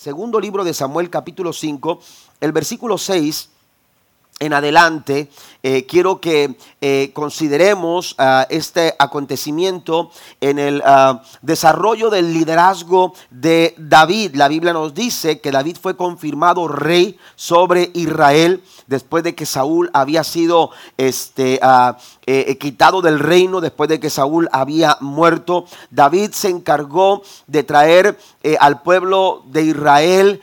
segundo libro de Samuel capítulo 5, el versículo 6 en adelante, eh, quiero que eh, consideremos ah, este acontecimiento en el ah, desarrollo del liderazgo de David. La Biblia nos dice que David fue confirmado rey sobre Israel después de que Saúl había sido este, ah, eh, quitado del reino, después de que Saúl había muerto. David se encargó de traer al pueblo de Israel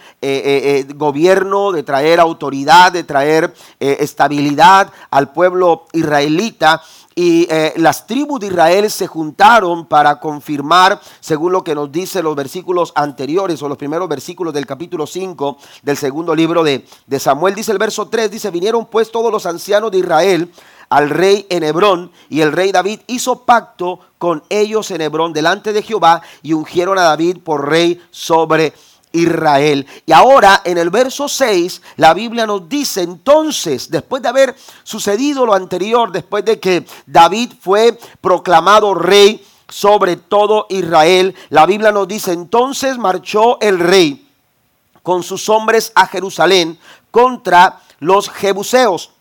gobierno, de traer autoridad, de traer estabilidad al pueblo israelita y eh, las tribus de Israel se juntaron para confirmar, según lo que nos dice los versículos anteriores o los primeros versículos del capítulo 5 del segundo libro de, de Samuel. Dice el verso 3, dice, vinieron pues todos los ancianos de Israel al rey en Hebrón y el rey David hizo pacto con ellos en Hebrón delante de Jehová y ungieron a David por rey sobre Israel. Y ahora en el verso 6 la Biblia nos dice entonces, después de haber sucedido lo anterior, después de que David fue proclamado rey sobre todo Israel, la Biblia nos dice entonces marchó el rey con sus hombres a Jerusalén contra los jebuseos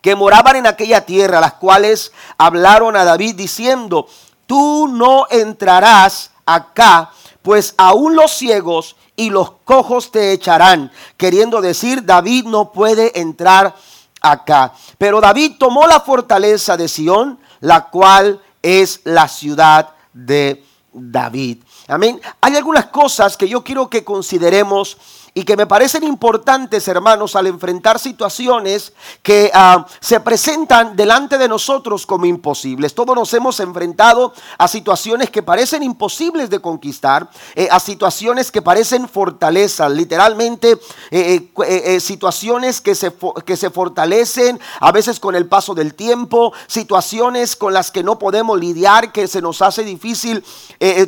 que moraban en aquella tierra, las cuales hablaron a David diciendo, tú no entrarás acá, pues aún los ciegos y los cojos te echarán. Queriendo decir, David no puede entrar acá. Pero David tomó la fortaleza de Sión, la cual es la ciudad de David. Amén. Hay algunas cosas que yo quiero que consideremos y que me parecen importantes, hermanos, al enfrentar situaciones que ah, se presentan delante de nosotros como imposibles. Todos nos hemos enfrentado a situaciones que parecen imposibles de conquistar, eh, a situaciones que parecen fortalezas, literalmente eh, eh, situaciones que se, que se fortalecen a veces con el paso del tiempo, situaciones con las que no podemos lidiar, que se nos hace difícil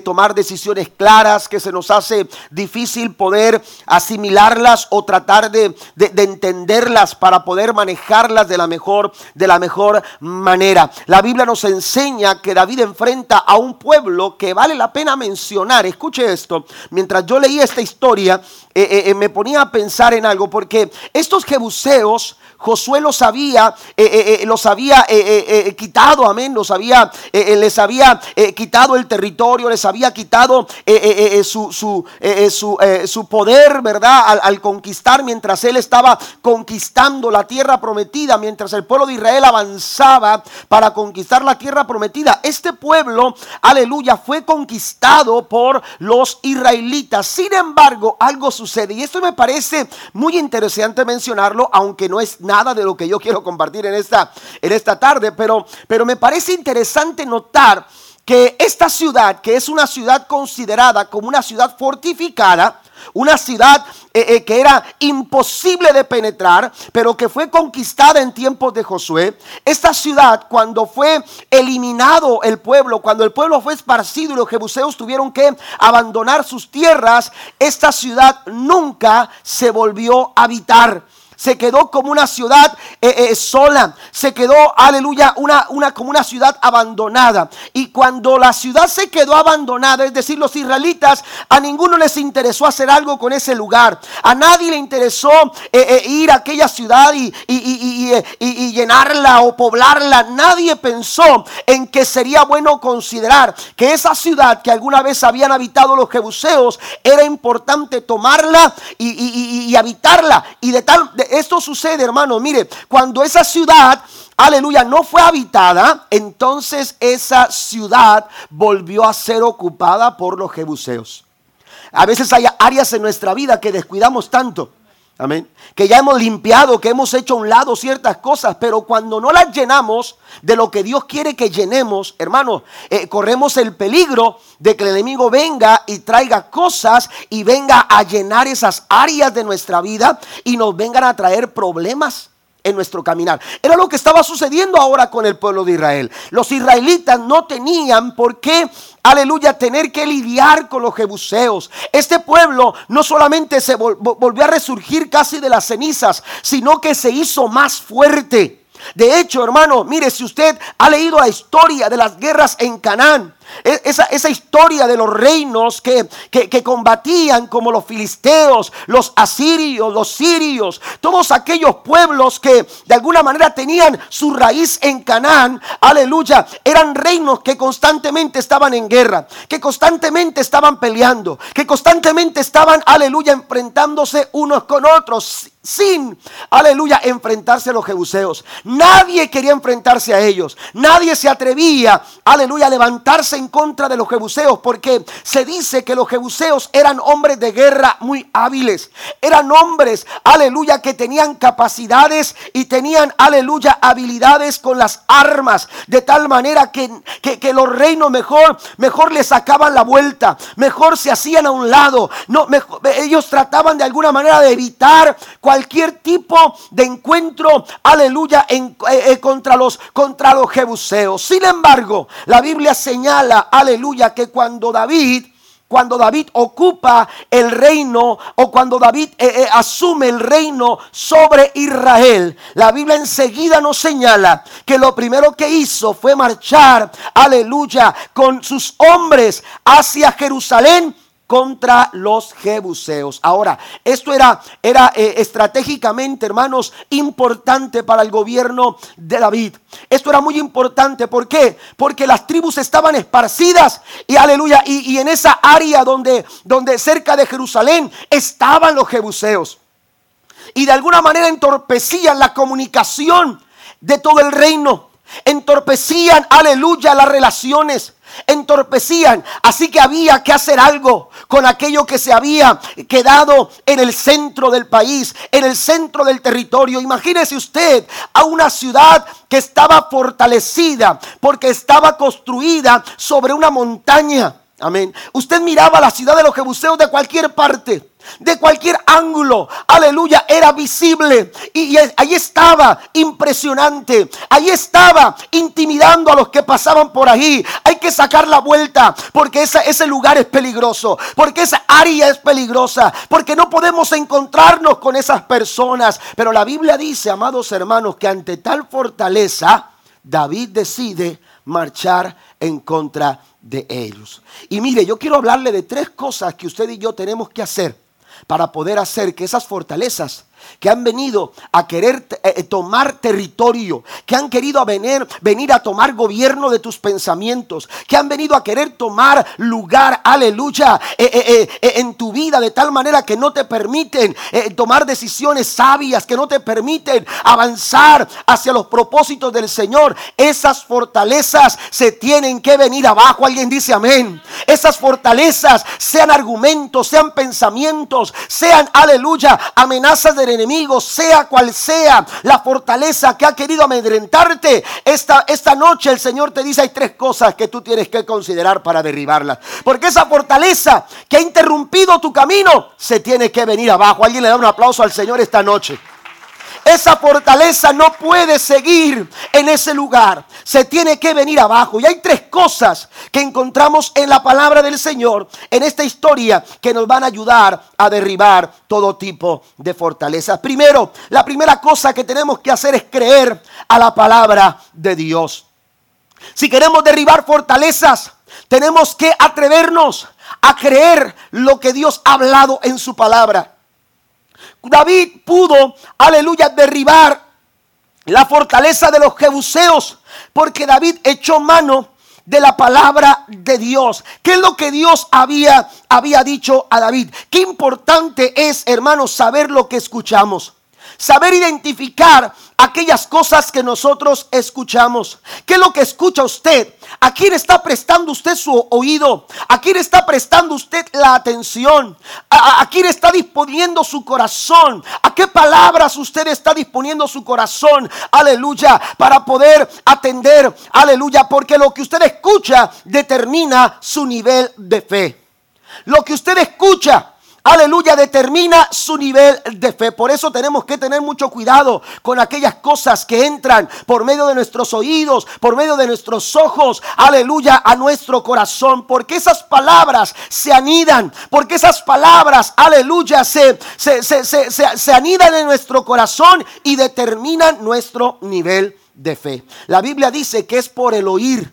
tomar decisiones claras, que se nos hace difícil poder así asimilarlas o tratar de, entenderlas para poder manejarlas de la, mejor, de la mejor manera. La Biblia nos enseña que David enfrenta a un pueblo que vale la pena mencionar. Escuche esto, mientras yo leía esta historia, eh, eh, eh, me ponía a pensar en algo, porque estos jebuseos Josué los había, eh, eh, eh, los había quitado, amén, los había, les había quitado el territorio, les había quitado su, su, su, poder, ¿verdad? Al, al, conquistar mientras él estaba conquistando la tierra prometida, mientras el pueblo de Israel avanzaba para conquistar la tierra prometida. Este pueblo, aleluya, fue conquistado por los israelitas. Sin embargo, algo sucede y esto me parece muy interesante mencionarlo, aunque no es nada de lo que yo quiero compartir en esta, en esta tarde, pero, pero me parece interesante notar que esta ciudad, que es una ciudad considerada como una ciudad fortificada, una ciudad eh, eh, que era imposible de penetrar, pero que fue conquistada en tiempos de Josué. Esta ciudad, cuando fue eliminado el pueblo, cuando el pueblo fue esparcido y los jebuseos tuvieron que abandonar sus tierras, esta ciudad nunca se volvió a habitar se quedó como una ciudad eh, eh, sola, se quedó, aleluya, una, una, como una ciudad abandonada. Y cuando la ciudad se quedó abandonada, es decir, los israelitas, a ninguno les interesó hacer algo con ese lugar, a nadie le interesó eh, ir a aquella ciudad y, y llenarla o poblarla, nadie pensó en que sería bueno considerar que esa ciudad que alguna vez habían habitado los jebuseos, era importante tomarla y, habitarla. Y de esto sucede, hermano, mire, cuando esa ciudad, aleluya, no fue habitada, entonces esa ciudad volvió a ser ocupada por los jebuseos. A veces hay áreas en nuestra vida que descuidamos tanto Amén. Que ya hemos limpiado, que hemos hecho a un lado ciertas cosas, pero cuando no las llenamos de lo que Dios quiere que llenemos, hermanos, eh, corremos el peligro de que el enemigo venga y traiga cosas y venga a llenar esas áreas de nuestra vida y nos vengan a traer problemas en nuestro caminar. Era lo que estaba sucediendo ahora con el pueblo de Israel. Los israelitas no tenían por qué, aleluya, tener que lidiar con los jebuseos. Este pueblo no solamente se volvió a resurgir casi de las cenizas, sino que se hizo más fuerte. De hecho, hermano, mire, si usted ha leído la historia de las guerras en Canaán, esa, esa, historia de los reinos que, que, combatían como los filisteos, los asirios, los sirios, todos aquellos pueblos que de alguna manera tenían su raíz en Canaán, aleluya, eran reinos que constantemente estaban en guerra, que constantemente estaban peleando, que constantemente estaban, aleluya, enfrentándose unos con otros sin, aleluya, enfrentarse a los jebuseos. Nadie quería enfrentarse a ellos. Nadie se atrevía, aleluya, a levantarse en contra de los jebuseos porque se dice que los jebuseos eran hombres de guerra muy hábiles. Eran hombres, aleluya, que tenían capacidades y tenían, aleluya, habilidades con las armas. De tal manera que, que, los reinos mejor, mejor le sacaban la vuelta. Mejor se hacían a un lado. No, ellos trataban de alguna manera de evitar cualquier tipo de encuentro, aleluya, en, eh, eh, contra, los, contra los jebuseos. Sin embargo, la Biblia señala, aleluya, que cuando David cuando David ocupa el reino o cuando David eh, asume el reino sobre Israel, la Biblia enseguida nos señala que lo primero que hizo fue marchar, aleluya, con sus hombres hacia Jerusalén contra los jebuseos. Ahora, esto era, era eh, estratégicamente, hermanos, importante para el gobierno de David. Esto era muy importante. ¿Por qué? Porque las tribus estaban esparcidas y aleluya. Y, en esa área donde, donde cerca de Jerusalén estaban los jebuseos. Y de alguna manera entorpecían la comunicación de todo el reino. Entorpecían, aleluya, las relaciones entorpecían. Así que había que hacer algo con aquello que se había quedado en el centro del país, en el centro del territorio. Imagínese usted a una ciudad que estaba fortalecida porque estaba construida sobre una montaña. Amén. Usted miraba la ciudad de los jebuseos de cualquier parte de cualquier ángulo, aleluya, era visible. Y, ahí estaba impresionante, ahí estaba intimidando a los que pasaban por ahí. Hay que sacar la vuelta porque ese, lugar es peligroso, porque esa área es peligrosa, porque no podemos encontrarnos con esas personas. Pero la Biblia dice, amados hermanos, que ante tal fortaleza, David decide marchar en contra de ellos. Y mire, yo quiero hablarle de tres cosas que usted y yo tenemos que hacer para poder hacer que esas fortalezas que han venido a querer eh, eh, tomar territorio, que han querido a venir, venir a tomar gobierno de tus pensamientos, que han venido a querer tomar lugar, aleluya, eh, en tu vida de tal manera que no te permiten tomar decisiones sabias, que no te permiten avanzar hacia los propósitos del Señor. Esas fortalezas se tienen que venir abajo. Alguien dice amén. Esas fortalezas sean argumentos, sean pensamientos, sean, aleluya, amenazas de enemigo, sea cual sea la fortaleza que ha querido amedrentarte, esta, esta noche el Señor te dice hay tres cosas que tú tienes que considerar para derribarlas. Porque esa fortaleza que ha interrumpido tu camino se tiene que venir abajo. Alguien le da un aplauso al Señor esta noche. Esa fortaleza no puede seguir en ese lugar. Se tiene que venir abajo. Y hay tres cosas que encontramos en la palabra del Señor, en esta historia, que nos van a ayudar a derribar todo tipo de fortalezas. Primero, la primera cosa que tenemos que hacer es creer a la palabra de Dios. Si queremos derribar fortalezas, tenemos que atrevernos a creer lo que Dios ha hablado en su palabra. David pudo, aleluya, derribar la fortaleza de los jebuseos porque David echó mano de la palabra de Dios. ¿Qué es lo que Dios había, había dicho a David? Qué importante es, hermanos, saber lo que escuchamos. Saber identificar aquellas cosas que nosotros escuchamos. ¿Qué es lo que escucha usted? ¿A quién está prestando usted su oído? ¿A quién está prestando usted la atención? ¿A, quién está disponiendo su corazón? ¿A qué palabras usted está disponiendo su corazón? Aleluya, para poder atender. Aleluya, porque lo que usted escucha determina su nivel de fe. Lo que usted escucha aleluya, determina su nivel de fe. Por eso tenemos que tener mucho cuidado con aquellas cosas que entran por medio de nuestros oídos, por medio de nuestros ojos, aleluya, a nuestro corazón. Porque esas palabras se anidan, porque esas palabras, aleluya, se, se, se, se anidan en nuestro corazón y determinan nuestro nivel de fe. La Biblia dice que es por el oír.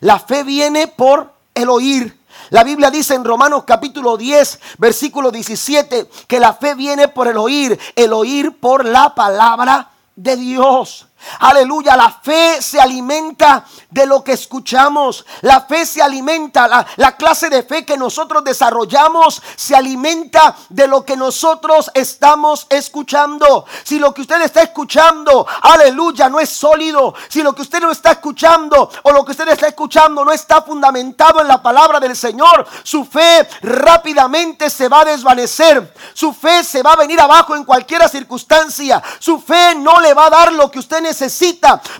La fe viene por el oír. La Biblia dice en Romanos capítulo 10, versículo 17, que la fe viene por el oír, el oír por la palabra de Dios. Aleluya, la fe se alimenta de lo que escuchamos. La fe se alimenta, la, la, clase de fe que nosotros desarrollamos se alimenta de lo que nosotros estamos escuchando. Si lo que usted está escuchando, aleluya, no es sólido, si lo que usted no está escuchando o lo que usted está escuchando no está fundamentado en la palabra del Señor, su fe rápidamente se va a desvanecer. Su fe se va a venir abajo en cualquier circunstancia. Su fe no le va a dar lo que usted necesita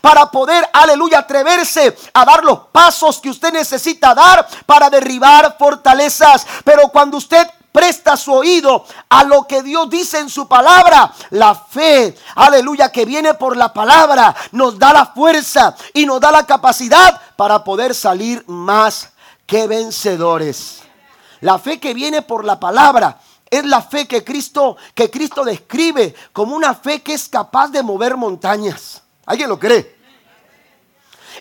para poder, aleluya, atreverse a dar los pasos que usted necesita dar para derribar fortalezas. Pero cuando usted presta su oído a lo que Dios dice en su palabra. La fe, aleluya, que viene por la palabra, nos da la fuerza y nos da la capacidad para poder salir más que vencedores. La fe que viene por la palabra es la fe que Cristo que Cristo describe como una fe que es capaz de mover montañas. ¿Alguien lo cree?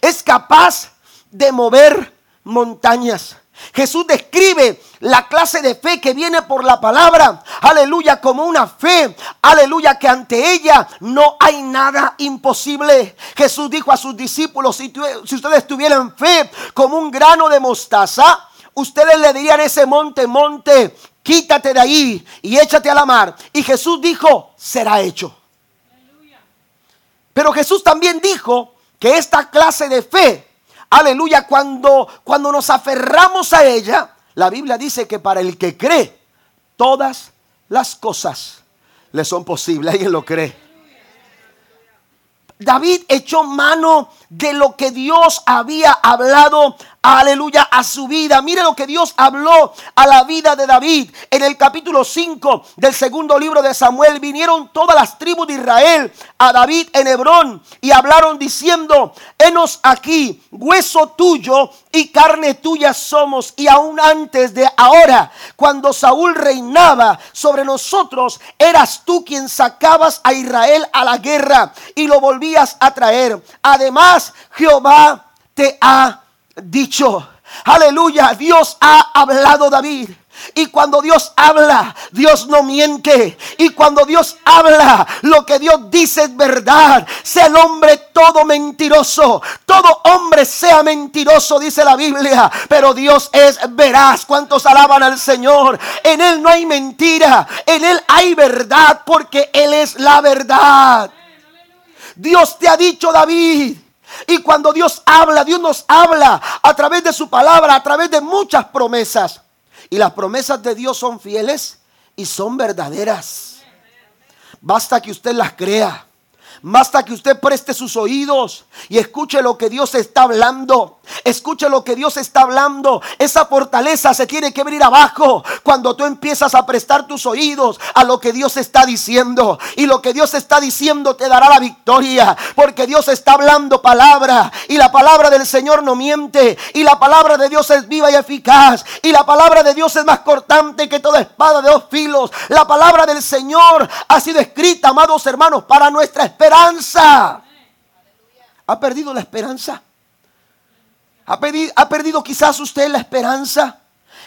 Es capaz de mover montañas. Jesús describe la clase de fe que viene por la palabra, aleluya, como una fe, aleluya, que ante ella no hay nada imposible. Jesús dijo a sus discípulos, si, ustedes tuvieran fe como un grano de mostaza, ustedes le dirían a ese monte, monte, quítate de ahí y échate a la mar. Y Jesús dijo, será hecho. Pero Jesús también dijo que esta clase de fe, aleluya, cuando, cuando nos aferramos a ella, la Biblia dice que para el que cree, todas las cosas le son posibles. ¿Alguien lo cree? David echó mano de lo que Dios había hablado aleluya, a su vida. Mire lo que Dios habló a la vida de David. En el capítulo 5 del segundo libro de Samuel vinieron todas las tribus de Israel a David en Hebrón y hablaron diciendo, henos aquí, hueso tuyo y carne tuya somos. Y aún antes de ahora, cuando Saúl reinaba sobre nosotros, eras tú quien sacabas a Israel a la guerra y lo volvías a traer. Además, Jehová te ha dicho. Aleluya, Dios ha hablado David. Y cuando Dios habla, Dios no miente. Y cuando Dios habla, lo que Dios dice es verdad. Sea el hombre todo mentiroso. Todo hombre sea mentiroso, dice la Biblia. Pero Dios es veraz. ¿Cuántos alaban al Señor? En Él no hay mentira. En Él hay verdad porque Él es la verdad. Dios te ha dicho, David y cuando Dios habla, Dios nos habla a través de su palabra, a través de muchas promesas. Y las promesas de Dios son fieles y son verdaderas. Basta que usted las crea. Basta que usted preste sus oídos y escuche lo que Dios está hablando. Escuche lo que Dios está hablando. Esa fortaleza se tiene que venir abajo cuando tú empiezas a prestar tus oídos a lo que Dios está diciendo. Y lo que Dios está diciendo te dará la victoria. Porque Dios está hablando palabra. Y la palabra del Señor no miente. Y la palabra de Dios es viva y eficaz. Y la palabra de Dios es más cortante que toda espada de dos filos. La palabra del Señor ha sido escrita, amados hermanos, para nuestra esperanza esperanza. ¿Ha perdido la esperanza? ¿Ha perdido, ¿Ha perdido quizás usted la esperanza?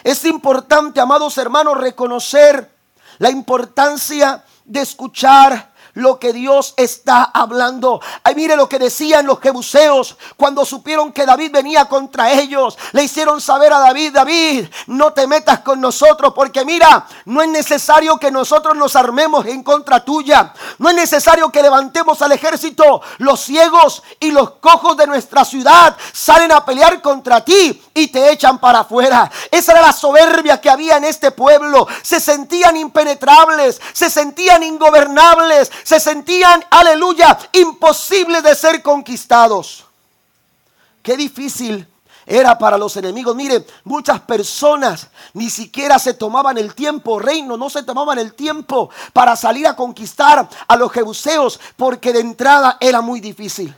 Es importante, amados hermanos, reconocer la importancia de escuchar lo que Dios está hablando. Ay, mire lo que decían los jebuseos cuando supieron que David venía contra ellos. Le hicieron saber a David, David, no te metas con nosotros porque mira, no es necesario que nosotros nos armemos en contra tuya. No es necesario que levantemos al ejército. Los ciegos y los cojos de nuestra ciudad salen a pelear contra ti y te echan para afuera. Esa era la soberbia que había en este pueblo. Se sentían impenetrables, se sentían ingobernables, se sentían, aleluya, imposibles de ser conquistados. Qué difícil era para los enemigos. Mire, muchas personas ni siquiera se tomaban el tiempo, reino, no se tomaban el tiempo para salir a conquistar a los jebuseos, porque de entrada era muy difícil.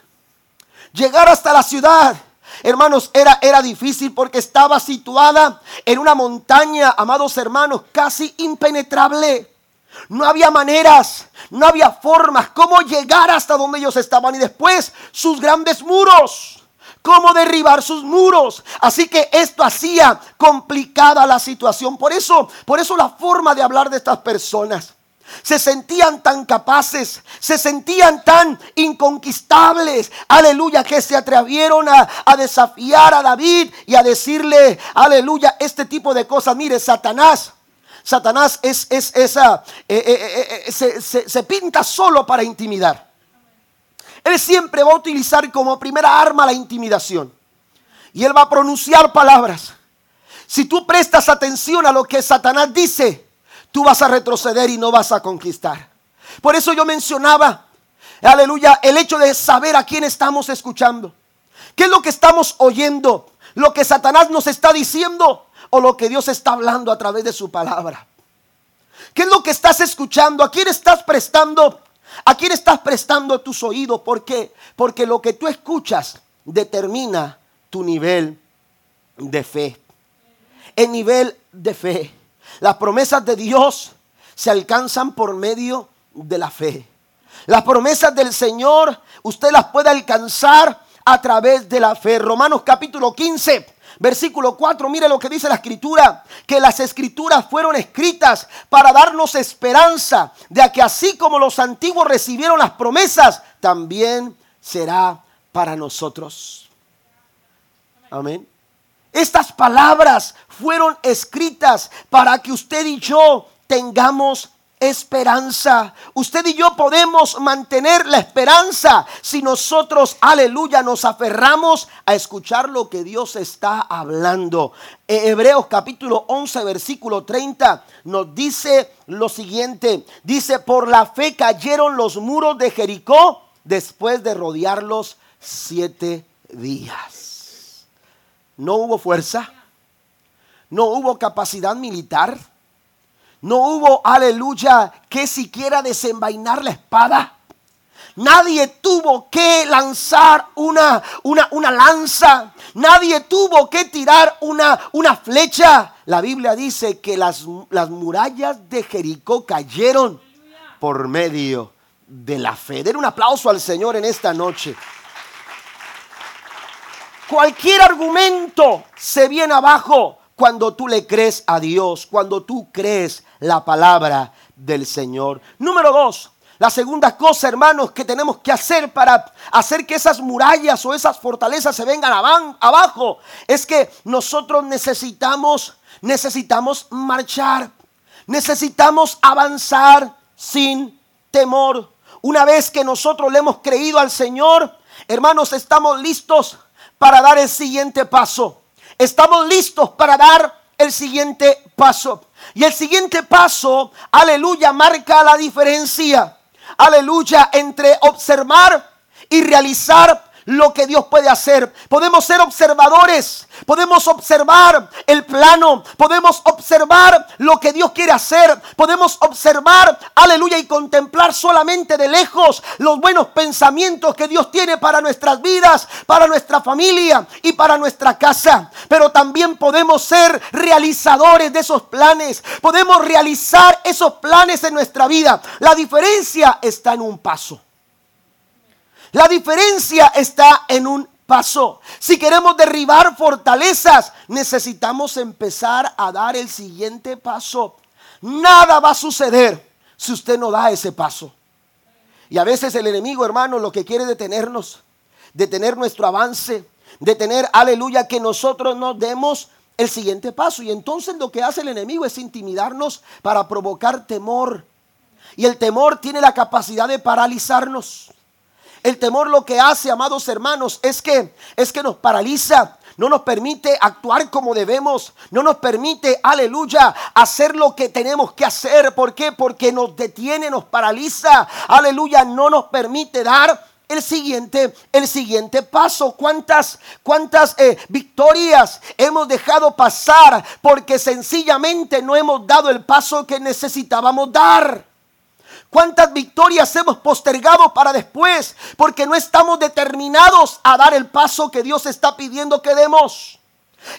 Llegar hasta la ciudad. Hermanos, era, era difícil porque estaba situada en una montaña, amados hermanos, casi impenetrable. No había maneras, no había formas, cómo llegar hasta donde ellos estaban y después sus grandes muros cómo derribar sus muros. Así que esto hacía complicada la situación. Por eso, por eso la forma de hablar de estas personas. Se sentían tan capaces, se sentían tan inconquistables, aleluya, que se atrevieron a, desafiar a David y a decirle, aleluya, este tipo de cosas. Mire, Satanás, Satanás es, es esa, eh, eh, eh, se pinta solo para intimidar. Él siempre va a utilizar como primera arma la intimidación. Y él va a pronunciar palabras. Si tú prestas atención a lo que Satanás dice, tú vas a retroceder y no vas a conquistar. Por eso yo mencionaba, aleluya, el hecho de saber a quién estamos escuchando. ¿Qué es lo que estamos oyendo? ¿Lo que Satanás nos está diciendo o lo que Dios está hablando a través de su palabra? ¿Qué es lo que estás escuchando? ¿A quién estás prestando ¿A quién estás prestando tus oídos? ¿Por qué? Porque lo que tú escuchas determina tu nivel de fe. El nivel de fe. Las promesas de Dios se alcanzan por medio de la fe. Las promesas del Señor usted las puede alcanzar a través de la fe. Romanos capítulo 15, Versículo 4, mire lo que dice la escritura, que las escrituras fueron escritas para darnos esperanza de que así como los antiguos recibieron las promesas, también será para nosotros. Amén. Estas palabras fueron escritas para que usted y yo tengamos esperanza. Usted y yo podemos mantener la esperanza si nosotros, aleluya, nos aferramos a escuchar lo que Dios está hablando. E, Hebreos capítulo 11, versículo 30 nos dice lo siguiente. Dice, por la fe cayeron los muros de Jericó después de rodearlos siete días. No hubo fuerza, no hubo capacidad militar no hubo, aleluya, que siquiera desenvainar la espada. Nadie tuvo que lanzar una, una, una lanza. Nadie tuvo que tirar una, una flecha. La Biblia dice que las, las murallas de Jericó cayeron por medio de la fe. Den un aplauso al Señor en esta noche. Cualquier argumento se viene abajo cuando tú le crees a Dios, cuando tú crees la palabra del Señor. Número dos, la segunda cosa, hermanos, que tenemos que hacer para hacer que esas murallas o esas fortalezas se vengan abajo, es que nosotros necesitamos, necesitamos marchar, necesitamos avanzar sin temor. Una vez que nosotros le hemos creído al Señor, hermanos, estamos listos para dar el siguiente paso. Estamos listos para dar el siguiente paso. Y el siguiente paso, aleluya, marca la diferencia, aleluya, entre observar y realizar lo que Dios puede hacer. Podemos ser observadores, podemos observar el plano, podemos observar lo que Dios quiere hacer, podemos observar, aleluya, y contemplar solamente de lejos los buenos pensamientos que Dios tiene para nuestras vidas, para nuestra familia y para nuestra casa. Pero también podemos ser realizadores de esos planes, podemos realizar esos planes en nuestra vida. La diferencia está en un paso. La diferencia está en un paso. Si queremos derribar fortalezas, necesitamos empezar a dar el siguiente paso. Nada va a suceder si usted no da ese paso. Y a veces el enemigo, hermano, lo que quiere detenernos, detener nuestro avance, detener, aleluya, que nosotros nos demos el siguiente paso. Y entonces lo que hace el enemigo es intimidarnos para provocar temor. Y el temor tiene la capacidad de paralizarnos. El temor lo que hace, amados hermanos, es que es que nos paraliza, no nos permite actuar como debemos, no nos permite, aleluya, hacer lo que tenemos que hacer. ¿Por qué? Porque nos detiene, nos paraliza, aleluya, no nos permite dar el siguiente, el siguiente paso. ¿Cuántas, cuántas eh, victorias hemos dejado pasar porque sencillamente no hemos dado el paso que necesitábamos dar? ¿Cuántas victorias hemos postergado para después? Porque no estamos determinados a dar el paso que Dios está pidiendo que demos.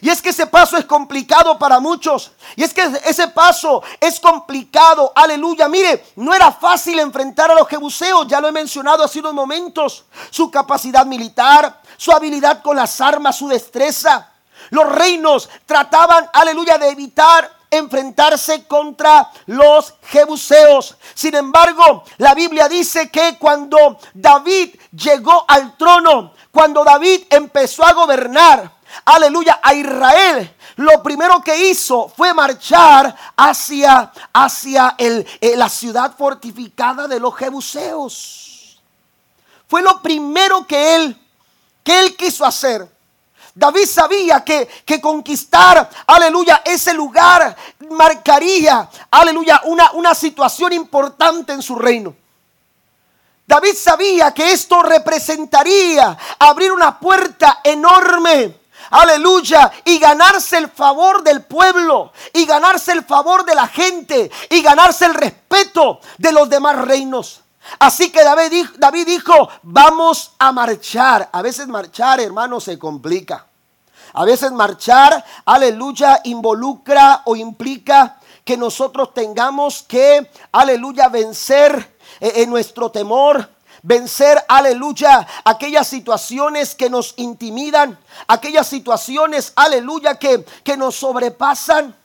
Y es que ese paso es complicado para muchos. Y es que ese paso es complicado. Aleluya. Mire, no era fácil enfrentar a los jebuseos. Ya lo he mencionado hace unos momentos. Su capacidad militar, su habilidad con las armas, su destreza. Los reinos trataban, aleluya, de evitar enfrentarse contra los jebuseos. Sin embargo, la Biblia dice que cuando David llegó al trono, cuando David empezó a gobernar, aleluya, a Israel, lo primero que hizo fue marchar hacia, hacia eh, la ciudad fortificada de los jebuseos. Fue lo primero que él, que él quiso hacer. David sabía que, que, conquistar, aleluya, ese lugar marcaría, aleluya, una, una situación importante en su reino. David sabía que esto representaría abrir una puerta enorme aleluya, y ganarse el favor del pueblo, y ganarse el favor de la gente, y ganarse el respeto de los demás reinos. Así que David, David dijo, vamos a marchar. A veces marchar, hermano, se complica. A veces marchar, aleluya, involucra o implica que nosotros tengamos que, aleluya, vencer eh, en nuestro temor, vencer, aleluya, aquellas situaciones que nos intimidan, aquellas situaciones, aleluya, que, que nos sobrepasan.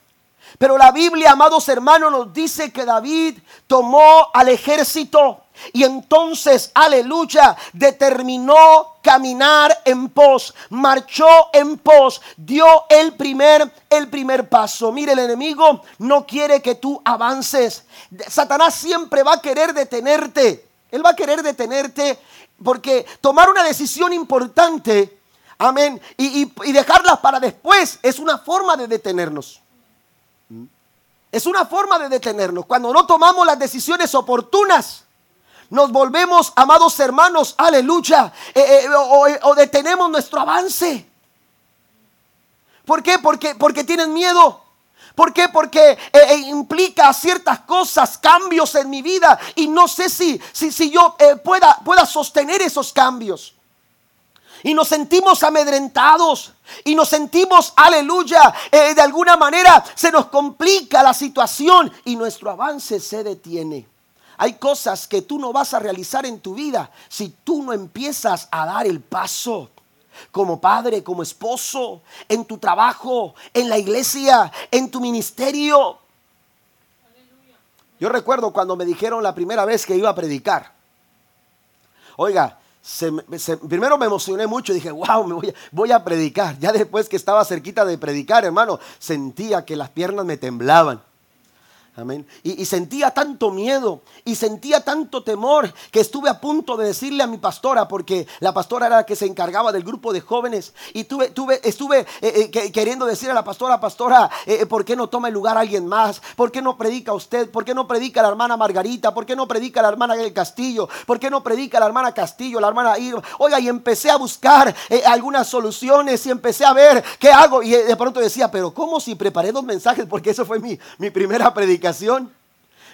Pero la Biblia, amados hermanos, nos dice que David tomó al ejército y entonces, aleluya, determinó caminar en pos, marchó en pos, dio el primer el primer paso. Mire, el enemigo no quiere que tú avances. Satanás siempre va a querer detenerte. Él va a querer detenerte porque tomar una decisión importante, amén, y, dejarla para después es una forma de detenernos. Es una forma de detenernos. Cuando no tomamos las decisiones oportunas, nos volvemos, amados hermanos, aleluya, eh, eh, o, o, detenemos nuestro avance. ¿Por qué? Porque, porque tienen miedo. ¿Por qué? Porque eh, eh, implica ciertas cosas, cambios en mi vida y no sé si, si, si yo eh, pueda, pueda sostener esos cambios. Y nos sentimos amedrentados y nos sentimos, aleluya, de alguna manera se nos complica la situación y nuestro avance se detiene. Hay cosas que tú no vas a realizar en tu vida si tú no empiezas a dar el paso como padre, como esposo, en tu trabajo, en la iglesia, en tu ministerio. Yo recuerdo cuando me dijeron la primera vez que iba a predicar. Oiga, primero me emocioné mucho, dije, wow, me voy a, voy a predicar. Ya después que estaba cerquita de predicar, hermano, sentía que las piernas me temblaban. Y, sentía tanto miedo y sentía tanto temor que estuve a punto de decirle a mi pastora, porque la pastora era la que se encargaba del grupo de jóvenes, y tuve, tuve, estuve eh, eh, queriendo decir a la pastora, pastora, eh, ¿por qué no toma el lugar alguien más? ¿Por qué no predica usted? ¿Por qué no predica la hermana Margarita? ¿Por qué no predica la hermana del Castillo? ¿Por qué no predica la hermana Castillo, la hermana Irma? Oiga, y empecé a buscar algunas soluciones y empecé a ver qué hago. Y de pronto decía, pero ¿cómo si preparé dos mensajes? Porque eso fue mi, mi primera predicación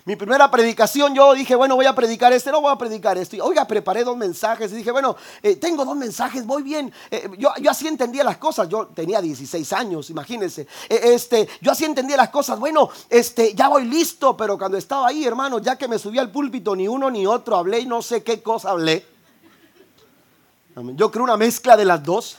mi primera predicación, yo dije, bueno, voy a predicar este, no voy a predicar esto. Y, oiga, preparé dos mensajes y dije, bueno, eh, tengo dos mensajes, voy bien. Eh, yo, yo, así entendía las cosas. Yo tenía 16 años, imagínense. Eh, este, yo así entendía las cosas. Bueno, este, ya voy listo, pero cuando estaba ahí, hermano, ya que me subí al púlpito, ni uno ni otro hablé y no sé qué cosa hablé. Yo creo una mezcla de las dos.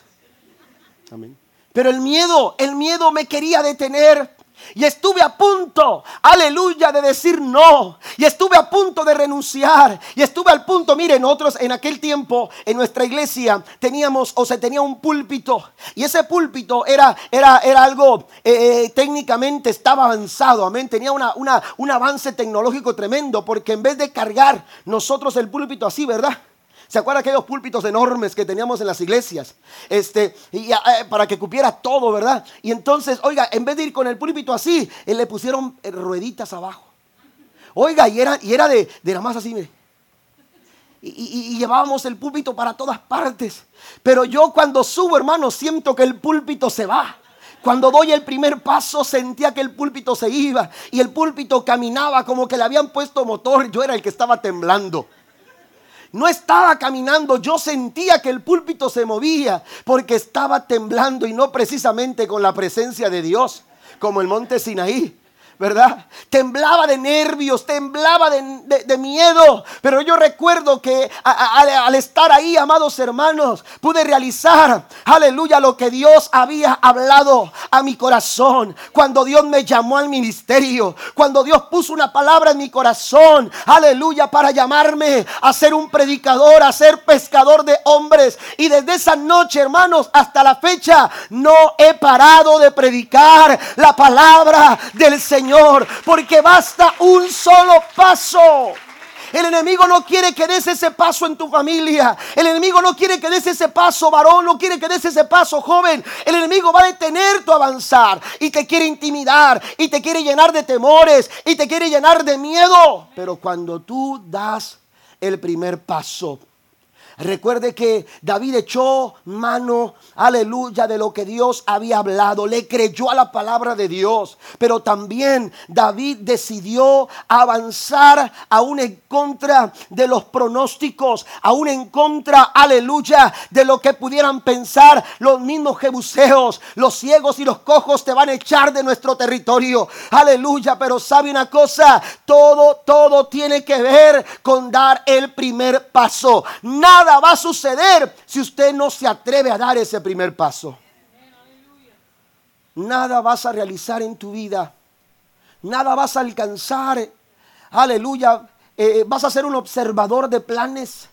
Pero el miedo, el miedo me quería detener. Y estuve a punto, aleluya, de decir no. Y estuve a punto de renunciar. Y estuve al punto, miren, nosotros en aquel tiempo, en nuestra iglesia, teníamos, o se tenía un púlpito. Y ese púlpito era, era, era algo, eh, eh, técnicamente estaba avanzado, amén. Tenía una, una, un avance tecnológico tremendo, porque en vez de cargar nosotros el púlpito así, ¿verdad? ¿Se acuerdan aquellos púlpitos enormes que teníamos en las iglesias? Este, y, eh, para que cupiera todo, ¿verdad? Y entonces, oiga, en vez de ir con el púlpito así, eh, le pusieron eh, rueditas abajo. Oiga, y era, y era de, de la más así, y, llevábamos el púlpito para todas partes. Pero yo cuando subo, hermano, siento que el púlpito se va. Cuando doy el primer paso sentía que el púlpito se iba y el púlpito caminaba como que le habían puesto motor. Yo era el que estaba temblando. No estaba caminando, yo sentía que el púlpito se movía porque estaba temblando y no precisamente con la presencia de Dios, como el monte Sinaí. ¿Verdad? Temblaba de nervios, temblaba de, miedo. Pero yo recuerdo que al estar ahí, amados hermanos, pude realizar, aleluya, lo que Dios había hablado a mi corazón. Cuando Dios me llamó al ministerio, cuando Dios puso una palabra en mi corazón, aleluya, para llamarme a ser un predicador, a ser pescador de hombres. Y desde esa noche, hermanos, hasta la fecha, no he parado de predicar la palabra del Señor porque basta un solo paso. El enemigo no quiere que des ese paso en tu familia. El enemigo no quiere que des ese paso varón, no quiere que des ese paso joven. El enemigo va a detener tu avanzar y te quiere intimidar y te quiere llenar de temores y te quiere llenar de miedo. Pero cuando tú das el primer paso, Recuerde que David echó mano, aleluya, de lo que Dios había hablado. Le creyó a la palabra de Dios. Pero también David decidió avanzar aún en contra de los pronósticos, aún en contra, aleluya, de lo que pudieran pensar los mismos jebuseos. Los ciegos y los cojos te van a echar de nuestro territorio. Aleluya, pero sabe una cosa, todo, todo tiene que ver con dar el primer paso. Nada va a suceder si usted no se atreve a dar ese primer paso. Nada vas a realizar en tu vida. Nada vas a alcanzar. Aleluya. Eh, vas a ser un observador de planes.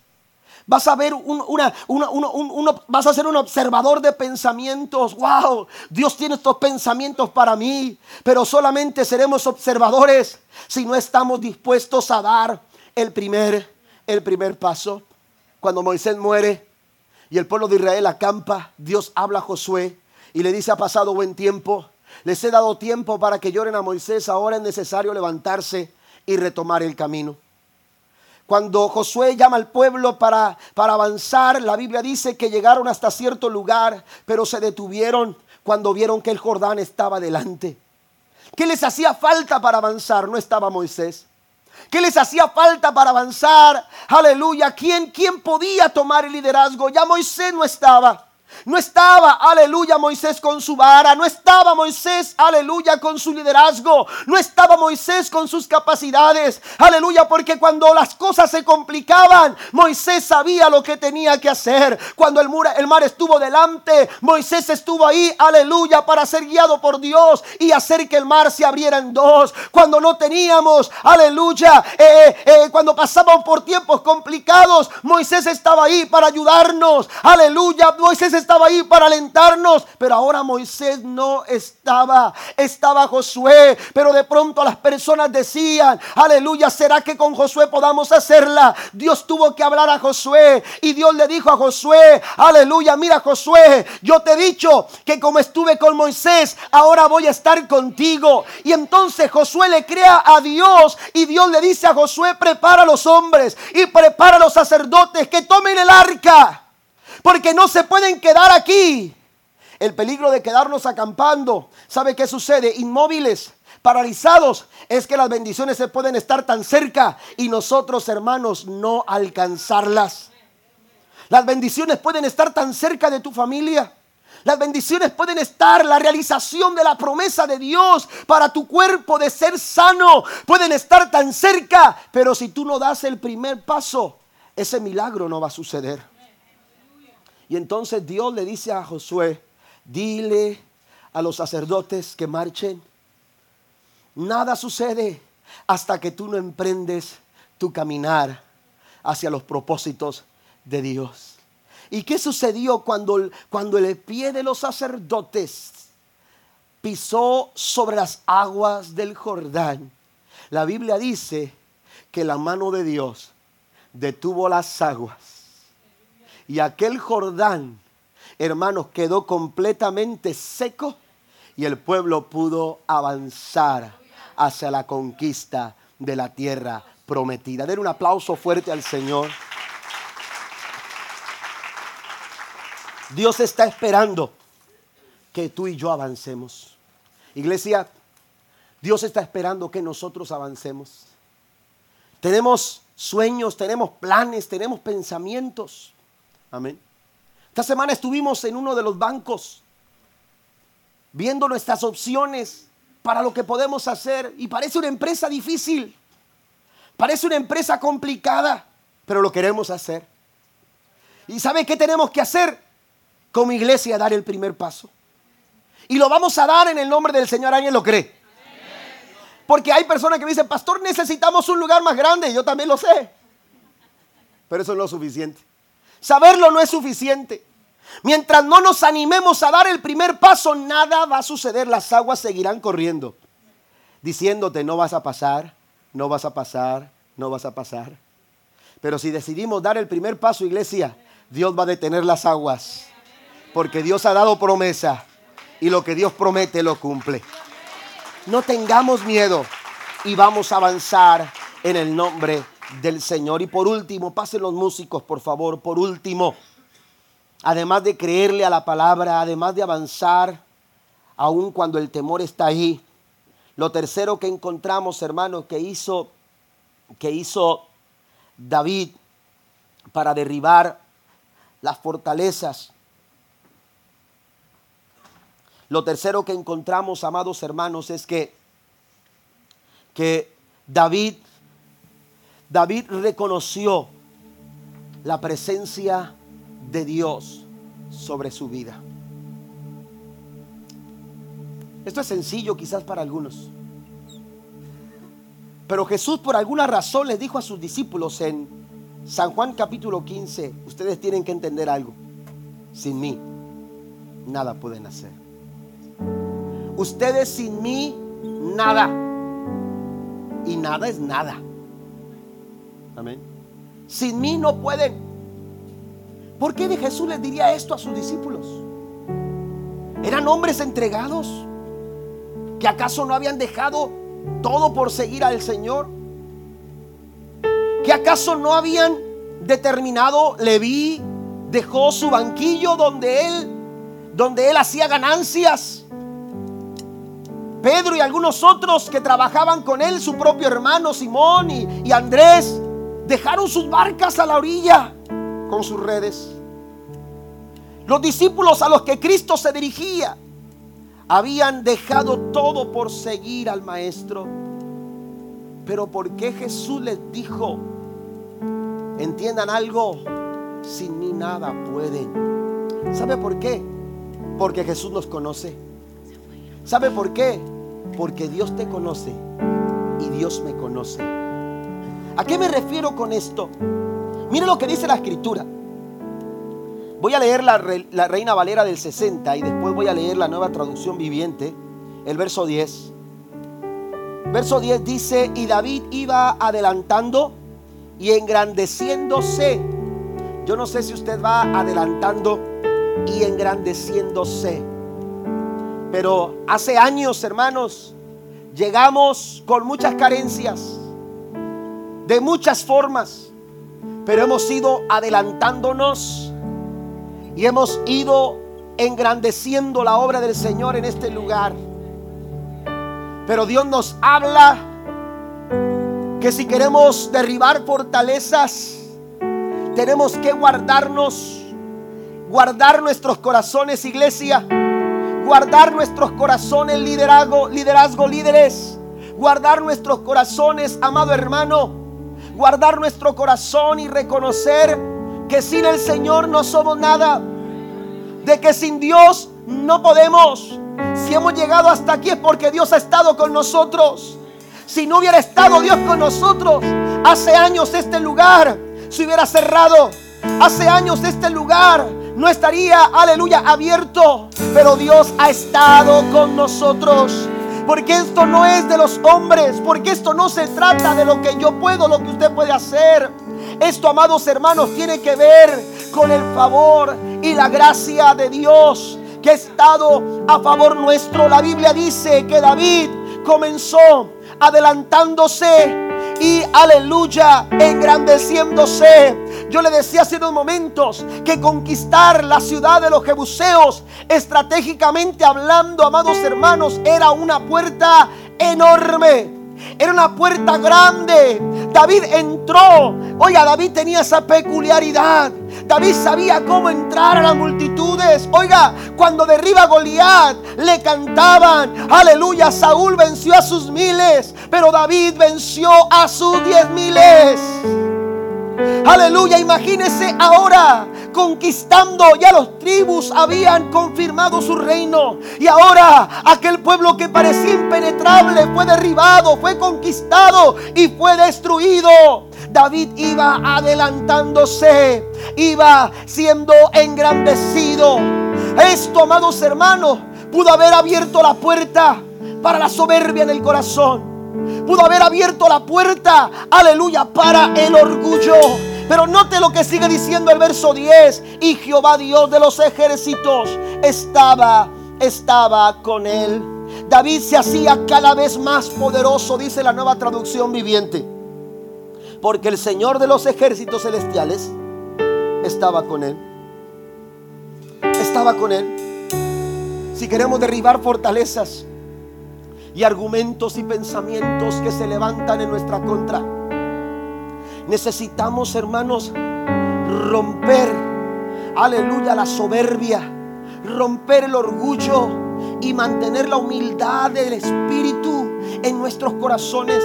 Vas a ver una, vas a ser un observador de pensamientos. Wow, Dios tiene estos pensamientos para mí. Pero solamente seremos observadores si no estamos dispuestos a dar el primer, el primer paso cuando Moisés muere y el pueblo de Israel acampa, Dios habla a Josué y le dice, ha pasado buen tiempo, les he dado tiempo para que lloren a Moisés, ahora es necesario levantarse y retomar el camino. Cuando Josué llama al pueblo para, para avanzar, la Biblia dice que llegaron hasta cierto lugar, pero se detuvieron cuando vieron que el Jordán estaba delante. ¿Qué les hacía falta para avanzar? No estaba Moisés. ¿Qué les hacía falta para avanzar? Aleluya. ¿Quién, ¿Quién podía tomar el liderazgo? Ya Moisés no estaba. No estaba, aleluya, Moisés con su vara. No estaba Moisés, aleluya, con su liderazgo. No estaba Moisés con sus capacidades. Aleluya, porque cuando las cosas se complicaban, Moisés sabía lo que tenía que hacer. Cuando el, el mar estuvo delante, Moisés estuvo ahí, aleluya, para ser guiado por Dios y hacer que el mar se abriera en dos. Cuando no teníamos, aleluya, eh, eh, eh, cuando pasábamos por tiempos complicados, Moisés estaba ahí para ayudarnos. Aleluya, Moisés estaba ahí para alentarnos, pero ahora Moisés no estaba, estaba Josué, pero de pronto las personas decían, aleluya, ¿será que con Josué podamos hacerla? Dios tuvo que hablar a Josué y Dios le dijo a Josué, aleluya, mira Josué, yo te he dicho que como estuve con Moisés, ahora voy a estar contigo. Y entonces Josué le crea a Dios y Dios le dice a Josué, prepara a los hombres y prepara a los sacerdotes que tomen el arca porque no se pueden quedar aquí. El peligro de quedarnos acampando, ¿sabe qué sucede? Inmóviles, paralizados, es que las bendiciones se pueden estar tan cerca y nosotros, hermanos, no alcanzarlas. Las bendiciones pueden estar tan cerca de tu familia. Las bendiciones pueden estar, la realización de la promesa de Dios para tu cuerpo de ser sano, pueden estar tan cerca, pero si tú no das el primer paso, ese milagro no va a suceder. Y entonces Dios le dice a Josué, dile a los sacerdotes que marchen. Nada sucede hasta que tú no emprendes tu caminar hacia los propósitos de Dios. ¿Y qué sucedió cuando, cuando el pie de los sacerdotes pisó sobre las aguas del Jordán? La Biblia dice que la mano de Dios detuvo las aguas y aquel Jordán, hermanos, quedó completamente seco y el pueblo pudo avanzar hacia la conquista de la tierra prometida. Den un aplauso fuerte al Señor. Dios está esperando que tú y yo avancemos. Iglesia, Dios está esperando que nosotros avancemos. Tenemos sueños, tenemos planes, tenemos pensamientos. Amén. Esta semana estuvimos en uno de los bancos viendo nuestras opciones para lo que podemos hacer y parece una empresa difícil, parece una empresa complicada, pero lo queremos hacer. ¿Y sabe qué tenemos que hacer? Como iglesia dar el primer paso. Y lo vamos a dar en el nombre del Señor. ¿Alguien lo cree? Porque hay personas que me dicen, pastor, necesitamos un lugar más grande. Yo también lo sé. Pero eso no es suficiente. Saberlo no es suficiente. Mientras no nos animemos a dar el primer paso, nada va a suceder. Las aguas seguirán corriendo, diciéndote, no vas a pasar, no vas a pasar, no vas a pasar. Pero si decidimos dar el primer paso, iglesia, Dios va a detener las aguas. Porque Dios ha dado promesa y lo que Dios promete lo cumple. No tengamos miedo y vamos a avanzar en el nombre del Señor. Y por último, pasen los músicos, por favor, por último, además de creerle a la palabra, además de avanzar, aun cuando el temor está ahí, lo tercero que encontramos, hermanos, que hizo, que hizo David para derribar las fortalezas. Lo tercero que encontramos, amados hermanos, es que, que David David reconoció la presencia de Dios sobre su vida. Esto es sencillo quizás para algunos. Pero Jesús por alguna razón les dijo a sus discípulos en San Juan capítulo 15, ustedes tienen que entender algo. Sin mí, nada pueden hacer. Ustedes sin mí, nada. Y nada es nada. Amén. Sin mí no pueden. ¿Por qué de Jesús les diría esto a sus discípulos? Eran hombres entregados que acaso no habían dejado todo por seguir al Señor. Que acaso no habían determinado Leví dejó su banquillo donde él donde él hacía ganancias. Pedro y algunos otros que trabajaban con él, su propio hermano Simón y, y Andrés, dejaron sus barcas a la orilla con sus redes. Los discípulos a los que Cristo se dirigía habían dejado todo por seguir al Maestro. Pero ¿por qué Jesús les dijo, entiendan algo, sin mí nada pueden? ¿Sabe por qué? Porque Jesús nos conoce. ¿Sabe por qué? Porque Dios te conoce y Dios me conoce. ¿A qué me refiero con esto? Mire lo que dice la escritura. Voy a leer la, Reina Valera del 60 y después voy a leer la nueva traducción viviente, el verso 10. Verso 10 dice, y David iba adelantando y engrandeciéndose. Yo no sé si usted va adelantando y engrandeciéndose. Pero hace años, hermanos, llegamos con muchas carencias de muchas formas, pero hemos ido adelantándonos y hemos ido engrandeciendo la obra del Señor en este lugar. Pero Dios nos habla que si queremos derribar fortalezas, tenemos que guardarnos, guardar nuestros corazones, iglesia, guardar nuestros corazones, liderazgo, liderazgo, líderes, guardar nuestros corazones, amado hermano guardar nuestro corazón y reconocer que sin el Señor no somos nada. De que sin Dios no podemos. Si hemos llegado hasta aquí es porque Dios ha estado con nosotros. Si no hubiera estado Dios con nosotros, hace años este lugar se hubiera cerrado. Hace años este lugar no estaría, aleluya, abierto. Pero Dios ha estado con nosotros. Porque esto no es de los hombres. Porque esto no se trata de lo que yo puedo, lo que usted puede hacer. Esto, amados hermanos, tiene que ver con el favor y la gracia de Dios que ha estado a favor nuestro. La Biblia dice que David comenzó adelantándose y aleluya, engrandeciéndose. Yo le decía hace unos momentos que conquistar la ciudad de los jebuseos, estratégicamente hablando, amados hermanos, era una puerta enorme. Era una puerta grande. David entró. Oiga, David tenía esa peculiaridad. David sabía cómo entrar a las multitudes. Oiga, cuando derriba a Goliat, le cantaban, aleluya, Saúl venció a sus miles, pero David venció a sus diez miles. Aleluya, imagínese ahora conquistando, ya los tribus habían confirmado su reino y ahora aquel pueblo que parecía impenetrable fue derribado, fue conquistado y fue destruido. David iba adelantándose, iba siendo engrandecido. Esto, amados hermanos, pudo haber abierto la puerta para la soberbia en el corazón. Pudo haber abierto la puerta, aleluya, para el orgullo. Pero note lo que sigue diciendo el verso 10. Y Jehová Dios de los ejércitos estaba, estaba con él. David se hacía cada vez más poderoso, dice la nueva traducción viviente. Porque el Señor de los ejércitos celestiales estaba con él. Estaba con él. Si queremos derribar fortalezas y argumentos y pensamientos que se levantan en nuestra contra Necesitamos, hermanos, romper, aleluya, la soberbia, romper el orgullo y mantener la humildad del Espíritu en nuestros corazones,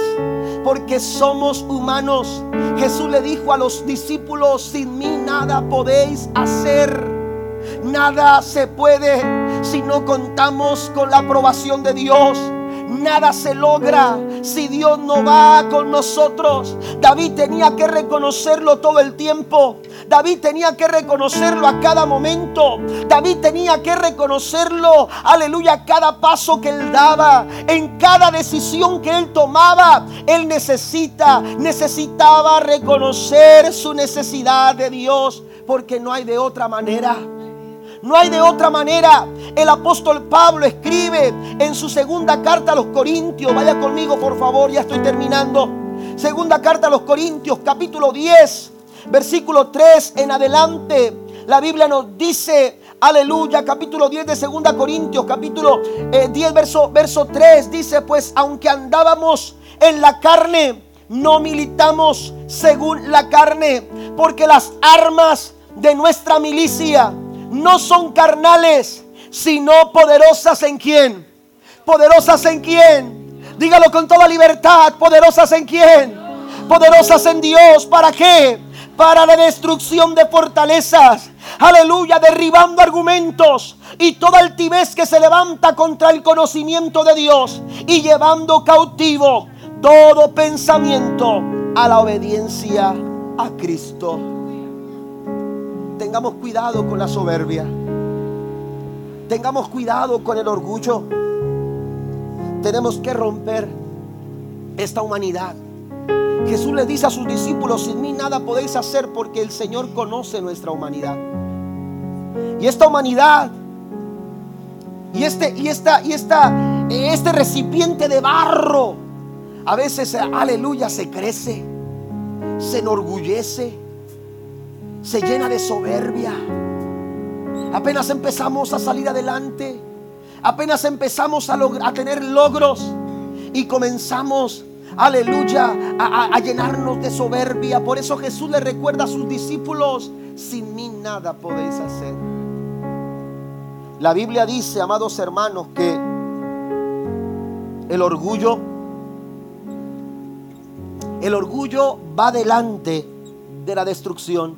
porque somos humanos. Jesús le dijo a los discípulos, sin mí nada podéis hacer. Nada se puede si no contamos con la aprobación de Dios. Nada se logra si Dios no va con nosotros. David tenía que reconocerlo todo el tiempo. David tenía que reconocerlo a cada momento. David tenía que reconocerlo, aleluya, cada paso que él daba, en cada decisión que él tomaba. Él necesita, necesitaba reconocer su necesidad de Dios, porque no hay de otra manera. No hay de otra manera. El apóstol Pablo escribe en su segunda carta a los Corintios. Vaya conmigo, por favor, ya estoy terminando. Segunda carta a los Corintios, capítulo 10, versículo 3 en adelante. La Biblia nos dice, aleluya, capítulo 10 de Segunda Corintios, capítulo 10, eh, verso, verso 3, dice, pues aunque andábamos en la carne, no militamos según la carne, porque las armas de nuestra milicia no son carnales, sino poderosas en quién. Poderosas en quién. Dígalo con toda libertad. Poderosas en quién. Poderosas en Dios. ¿Para qué? Para la destrucción de fortalezas. Aleluya, derribando argumentos y toda altivez que se levanta contra el conocimiento de Dios y llevando cautivo todo pensamiento a la obediencia a Cristo tengamos cuidado con la soberbia. Tengamos cuidado con el orgullo. Tenemos que romper esta humanidad. Jesús le dice a sus discípulos, sin mí nada podéis hacer porque el Señor conoce nuestra humanidad. Y esta humanidad y este y esta y esta este recipiente de barro a veces aleluya se crece, se enorgullece se llena de soberbia. Apenas empezamos a salir adelante, apenas empezamos a, tener logros y comenzamos, aleluya, a, a llenarnos de soberbia. Por eso Jesús le recuerda a sus discípulos, sin mí nada podéis hacer. La Biblia dice, amados hermanos, que el orgullo, el orgullo va delante de la destrucción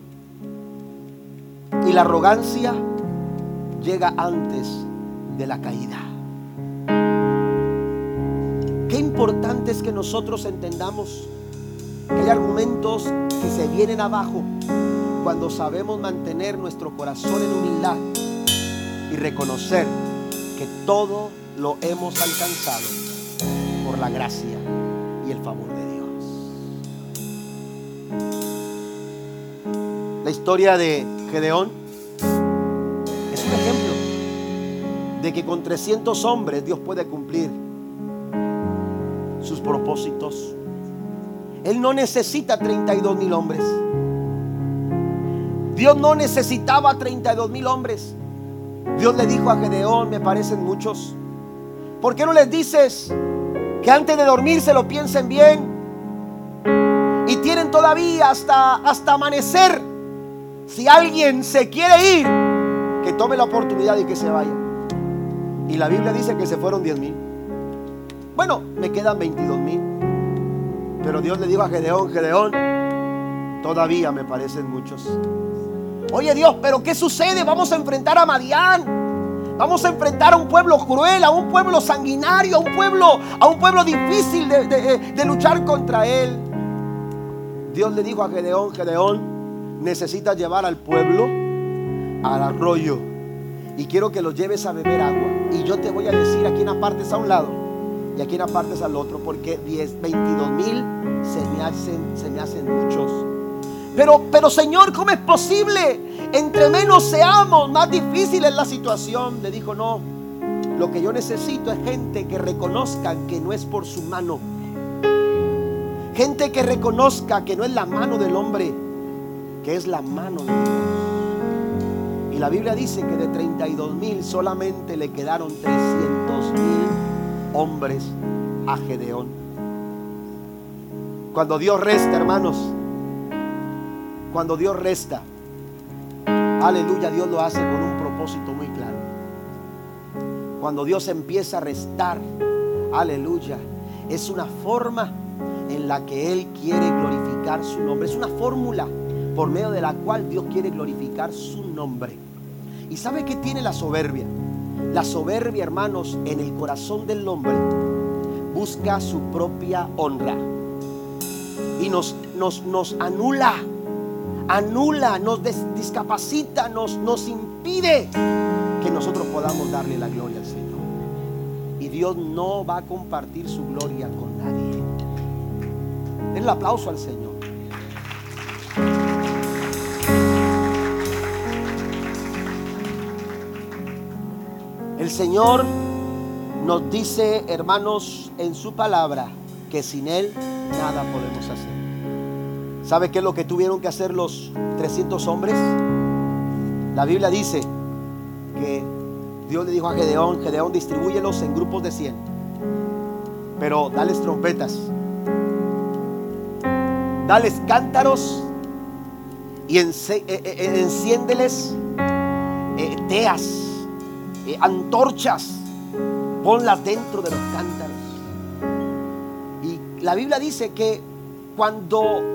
y la arrogancia llega antes de la caída. Qué importante es que nosotros entendamos que hay argumentos que se vienen abajo cuando sabemos mantener nuestro corazón en humildad y reconocer que todo lo hemos alcanzado por la gracia y el favor de Dios. La historia de Gedeón es un ejemplo de que con 300 hombres Dios puede cumplir sus propósitos. Él no necesita 32 mil hombres. Dios no necesitaba 32 mil hombres. Dios le dijo a Gedeón, me parecen muchos. ¿Por qué no les dices que antes de dormir se lo piensen bien? Y tienen todavía hasta, hasta amanecer. Si alguien se quiere ir, que tome la oportunidad y que se vaya. Y la Biblia dice que se fueron 10 mil. Bueno, me quedan 22 mil. Pero Dios le dijo a Gedeón, Gedeón, todavía me parecen muchos. Oye Dios, pero ¿qué sucede? Vamos a enfrentar a Madián. Vamos a enfrentar a un pueblo cruel, a un pueblo sanguinario, a un pueblo, a un pueblo difícil de, de luchar contra él. Dios le dijo a Gedeón, Gedeón, necesitas llevar al pueblo al arroyo y quiero que los lleves a beber agua. Y yo te voy a decir a quién apartes a un lado y a quién apartes al otro, porque 10, 22 mil se me hacen, se me hacen muchos. Pero, pero Señor, ¿cómo es posible? Entre menos seamos, más difícil es la situación. Le dijo, no, lo que yo necesito es gente que reconozca que no es por su mano. Gente que reconozca que no es la mano del hombre, que es la mano de Dios. Y la Biblia dice que de 32 mil solamente le quedaron 300 mil hombres a Gedeón. Cuando Dios resta, hermanos, cuando Dios resta, aleluya, Dios lo hace con un propósito muy claro. Cuando Dios empieza a restar, aleluya, es una forma en la que Él quiere glorificar su nombre. Es una fórmula por medio de la cual Dios quiere glorificar su nombre. ¿Y sabe qué tiene la soberbia? La soberbia, hermanos, en el corazón del hombre busca su propia honra y nos, nos, nos anula anula, nos discapacita, nos, nos impide que nosotros podamos darle la gloria al Señor. Y Dios no va a compartir su gloria con nadie. Den el aplauso al Señor. El Señor nos dice, hermanos, en su palabra, que sin Él nada podemos hacer. ¿Sabe qué es lo que tuvieron que hacer los 300 hombres? La Biblia dice que Dios le dijo a Gedeón, Gedeón distribúyelos en grupos de 100, pero dales trompetas, dales cántaros y eh, eh, eh, antorchas, ponlas dentro de los cántaros. Y la Biblia dice que cuando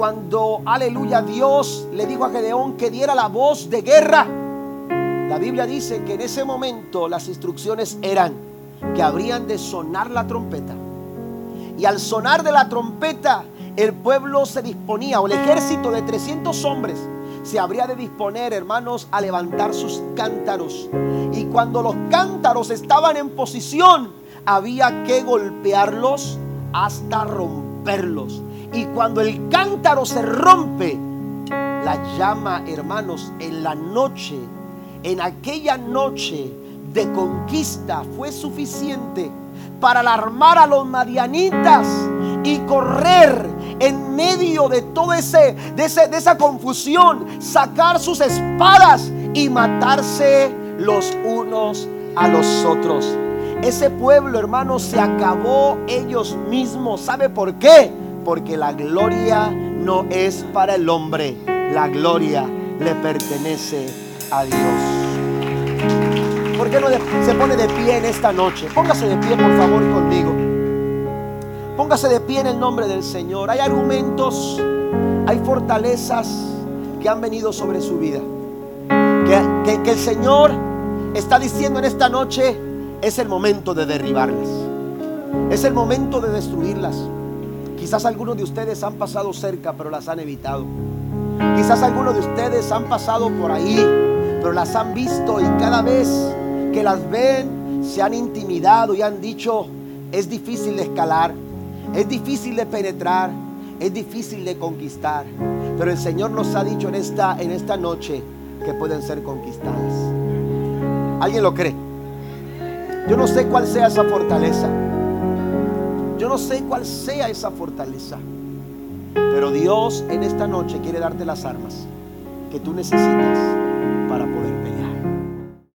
cuando, aleluya, Dios le dijo a Gedeón que diera la voz de guerra, la Biblia dice que en ese momento las instrucciones eran que habrían de sonar la trompeta. Y al sonar de la trompeta, el pueblo se disponía, o el ejército de 300 hombres, se habría de disponer, hermanos, a levantar sus cántaros. Cuando los cántaros estaban en posición, había que golpearlos hasta romperlos. Y cuando el cántaro se rompe, la llama, hermanos, en la noche, en aquella noche de conquista fue suficiente para alarmar a los marianitas y correr en medio de todo ese de esa confusión, sacar sus espadas y matarse los unos a los otros. Ese pueblo, hermanos, se acabó ellos mismos. ¿Sabe por qué? porque la gloria no es para el hombre, la gloria le pertenece a Dios. ¿Por qué no se pone de pie en esta noche? Póngase de pie, por favor, conmigo. Póngase de pie en el nombre del Señor. Hay argumentos, hay fortalezas que han venido sobre su vida. Que, que el Señor está diciendo en esta noche, es el momento de derribarlas. Es el momento de destruirlas. Quizás algunos de ustedes han pasado cerca, pero las han evitado. Quizás algunos de ustedes han pasado por ahí, pero las han visto y cada vez que las ven se han intimidado y han dicho, es difícil de escalar, es difícil de penetrar, es difícil de conquistar. Pero el Señor nos ha dicho en esta, en esta noche que pueden ser conquistadas. ¿Alguien lo cree? Yo no sé cuál sea esa fortaleza. Yo no sé cuál sea esa fortaleza, pero Dios en esta noche quiere darte las armas. que tú necesitas para poder